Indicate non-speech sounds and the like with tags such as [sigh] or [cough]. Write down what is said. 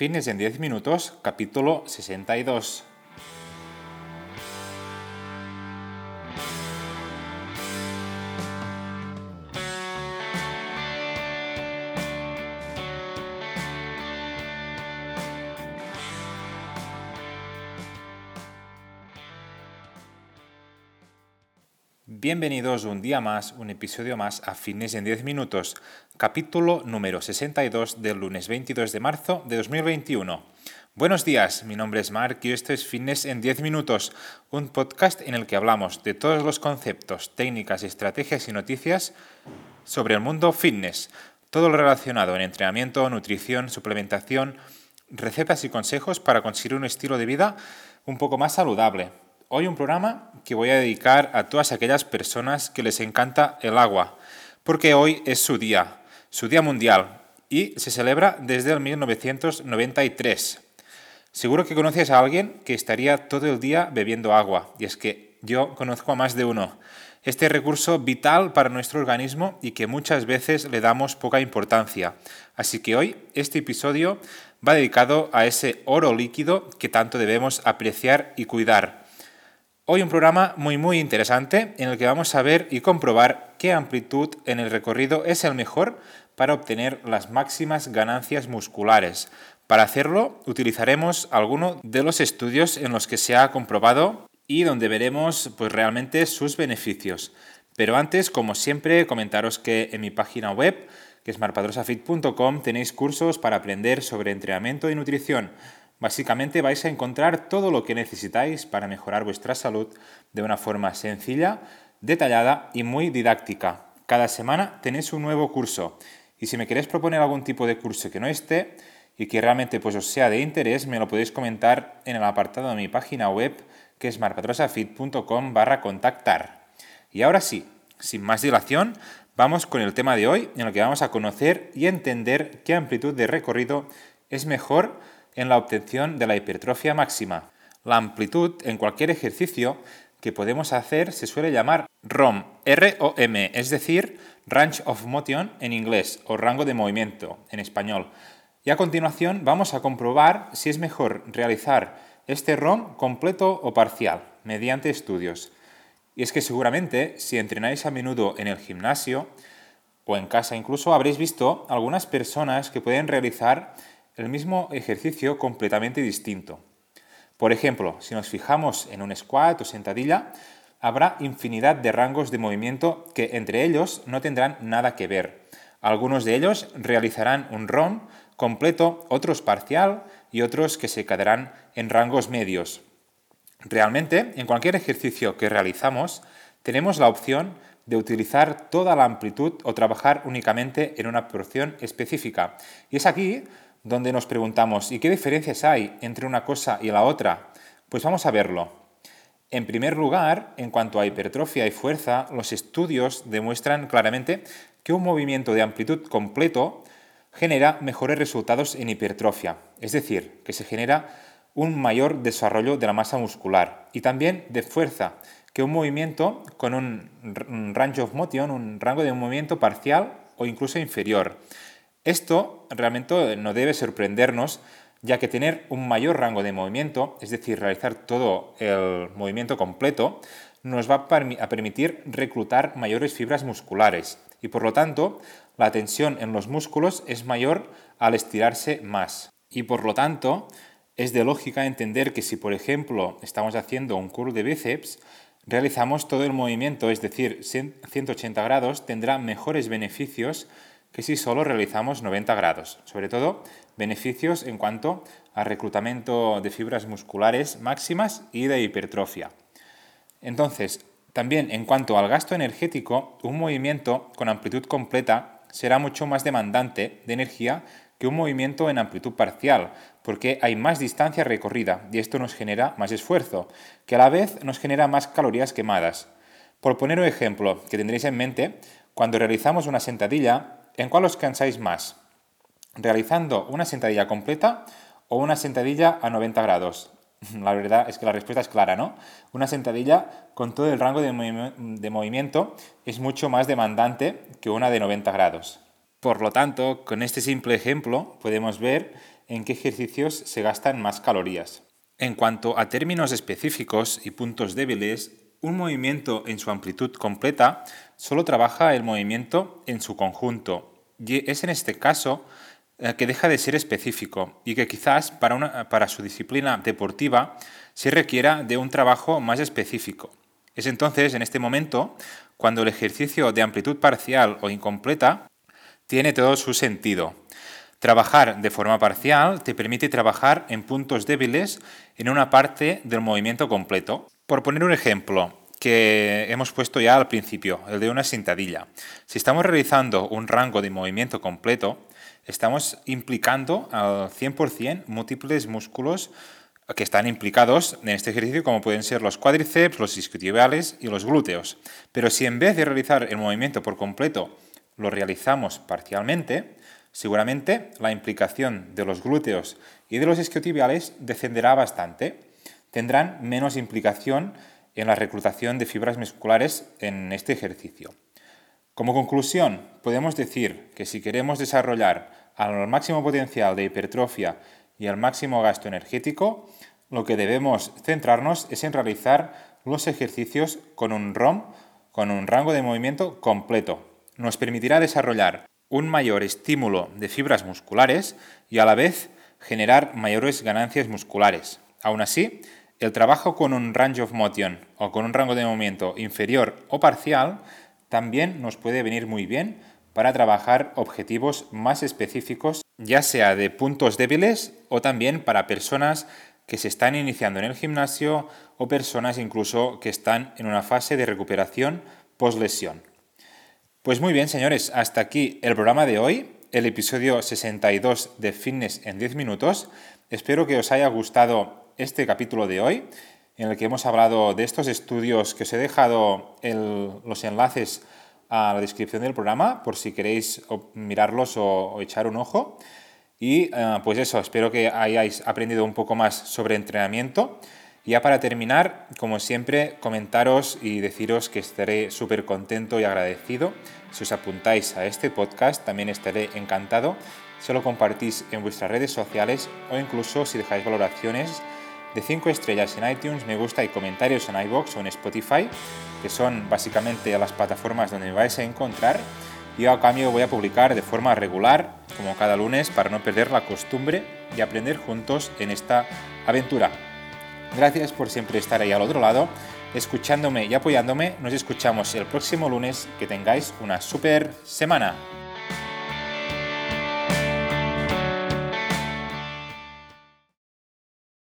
Fitness en 10 minutos, capítulo 62. Bienvenidos un día más, un episodio más a Fitness en 10 minutos, capítulo número 62 del lunes 22 de marzo de 2021. Buenos días, mi nombre es Mark y esto es Fitness en 10 minutos, un podcast en el que hablamos de todos los conceptos, técnicas, estrategias y noticias sobre el mundo fitness, todo lo relacionado en entrenamiento, nutrición, suplementación, recetas y consejos para conseguir un estilo de vida un poco más saludable Hoy un programa que voy a dedicar a todas aquellas personas que les encanta el agua, porque hoy es su día, su día mundial, y se celebra desde el 1993. Seguro que conoces a alguien que estaría todo el día bebiendo agua, y es que yo conozco a más de uno. Este recurso vital para nuestro organismo y que muchas veces le damos poca importancia. Así que hoy este episodio va dedicado a ese oro líquido que tanto debemos apreciar y cuidar Hoy un programa muy muy interesante en el que vamos a ver y comprobar qué amplitud en el recorrido es el mejor para obtener las máximas ganancias musculares. Para hacerlo utilizaremos alguno de los estudios en los que se ha comprobado y donde veremos pues realmente sus beneficios. Pero antes, como siempre, comentaros que en mi página web, que es marpadrosafit.com, tenéis cursos para aprender sobre entrenamiento y nutrición Básicamente vais a encontrar todo lo que necesitáis para mejorar vuestra salud de una forma sencilla, detallada y muy didáctica. Cada semana tenéis un nuevo curso y si me queréis proponer algún tipo de curso que no esté y que realmente pues, os sea de interés, me lo podéis comentar en el apartado de mi página web que es marpatrosafit.com barra contactar. Y ahora sí, sin más dilación, vamos con el tema de hoy en el que vamos a conocer y entender qué amplitud de recorrido es mejor en la obtención de la hipertrofia máxima. La amplitud en cualquier ejercicio que podemos hacer se suele llamar ROM, R-O-M, es decir, Range of Motion en inglés o rango de movimiento en español. Y a continuación vamos a comprobar si es mejor realizar este ROM completo o parcial mediante estudios. Y es que seguramente si entrenáis a menudo en el gimnasio o en casa incluso habréis visto algunas personas que pueden realizar el mismo ejercicio completamente distinto. Por ejemplo, si nos fijamos en un squat o sentadilla, habrá infinidad de rangos de movimiento que entre ellos no tendrán nada que ver. Algunos de ellos realizarán un ROM completo, otros parcial y otros que se quedarán en rangos medios. Realmente, en cualquier ejercicio que realizamos, tenemos la opción de utilizar toda la amplitud o trabajar únicamente en una porción específica. Y es aquí donde nos preguntamos, ¿y qué diferencias hay entre una cosa y la otra? Pues vamos a verlo. En primer lugar, en cuanto a hipertrofia y fuerza, los estudios demuestran claramente que un movimiento de amplitud completo genera mejores resultados en hipertrofia, es decir, que se genera un mayor desarrollo de la masa muscular y también de fuerza, que un movimiento con un range of motion, un rango de movimiento parcial o incluso inferior. Esto realmente no debe sorprendernos, ya que tener un mayor rango de movimiento, es decir, realizar todo el movimiento completo, nos va a permitir reclutar mayores fibras musculares y por lo tanto la tensión en los músculos es mayor al estirarse más. Y por lo tanto es de lógica entender que si por ejemplo estamos haciendo un curl de bíceps, realizamos todo el movimiento, es decir, 180 grados, tendrá mejores beneficios que si solo realizamos 90 grados. Sobre todo, beneficios en cuanto a reclutamiento de fibras musculares máximas y de hipertrofia. Entonces, también en cuanto al gasto energético, un movimiento con amplitud completa será mucho más demandante de energía que un movimiento en amplitud parcial, porque hay más distancia recorrida y esto nos genera más esfuerzo, que a la vez nos genera más calorías quemadas. Por poner un ejemplo que tendréis en mente, cuando realizamos una sentadilla, ¿En cuál os cansáis más? ¿Realizando una sentadilla completa o una sentadilla a 90 grados? [laughs] La verdad es que la respuesta es clara, ¿no? Una sentadilla con todo el rango de, movimiento es mucho más demandante que una de 90 grados. Por lo tanto, con este simple ejemplo podemos ver en qué ejercicios se gastan más calorías. En cuanto a términos específicos y puntos débiles, un movimiento en su amplitud completa solo trabaja el movimiento en su conjunto es en este caso eh, que deja de ser específico y que quizás para, para su disciplina deportiva se requiera de un trabajo más específico. Es entonces en este momento cuando el ejercicio de amplitud parcial o incompleta tiene todo su sentido. Trabajar de forma parcial te permite trabajar en puntos débiles en una parte del movimiento completo. Por poner un ejemplo que hemos puesto ya al principio, el de una sentadilla. Si estamos realizando un rango de movimiento completo, estamos implicando al 100% múltiples músculos que están implicados en este ejercicio, como pueden ser los cuádriceps, los isquiotibiales y los glúteos. Pero si en vez de realizar el movimiento por completo lo realizamos parcialmente, seguramente la implicación de los glúteos y de los isquiotibiales descenderá bastante. Tendrán menos implicación en la reclutación de fibras musculares en este ejercicio. Como conclusión, podemos decir que si queremos desarrollar al máximo potencial de hipertrofia y al máximo gasto energético, lo que debemos centrarnos es en realizar los ejercicios con un ROM, con un rango de movimiento completo. Nos permitirá desarrollar un mayor estímulo de fibras musculares y a la vez generar mayores ganancias musculares. Aún así, el trabajo con un range of motion o con un rango de movimiento inferior o parcial también nos puede venir muy bien para trabajar objetivos más específicos, ya sea de puntos débiles o también para personas que se están iniciando en el gimnasio o personas incluso que están en una fase de recuperación post-lesión. Pues muy bien, señores, hasta aquí el programa de hoy, el episodio 62 de Fitness en 10 minutos. Espero que os haya gustado este capítulo de hoy, en el que hemos hablado de estos estudios que os he dejado los enlaces a la descripción del programa, por si queréis mirarlos o, echar un ojo. Y eh, pues eso, espero que hayáis aprendido un poco más sobre entrenamiento. Ya para terminar, como siempre, comentaros y deciros que estaré súper contento y agradecido si os apuntáis a este podcast. También estaré encantado si lo compartís en vuestras redes sociales o incluso si dejáis valoraciones de 5 estrellas en iTunes, me gusta y comentarios en iBox o en Spotify, que son básicamente las plataformas donde me vais a encontrar. Y a cambio voy a publicar de forma regular, como cada lunes, para no perder la costumbre y aprender juntos en esta aventura. Gracias por siempre estar ahí al otro lado, escuchándome y apoyándome. Nos escuchamos el próximo lunes. Que tengáis una super semana.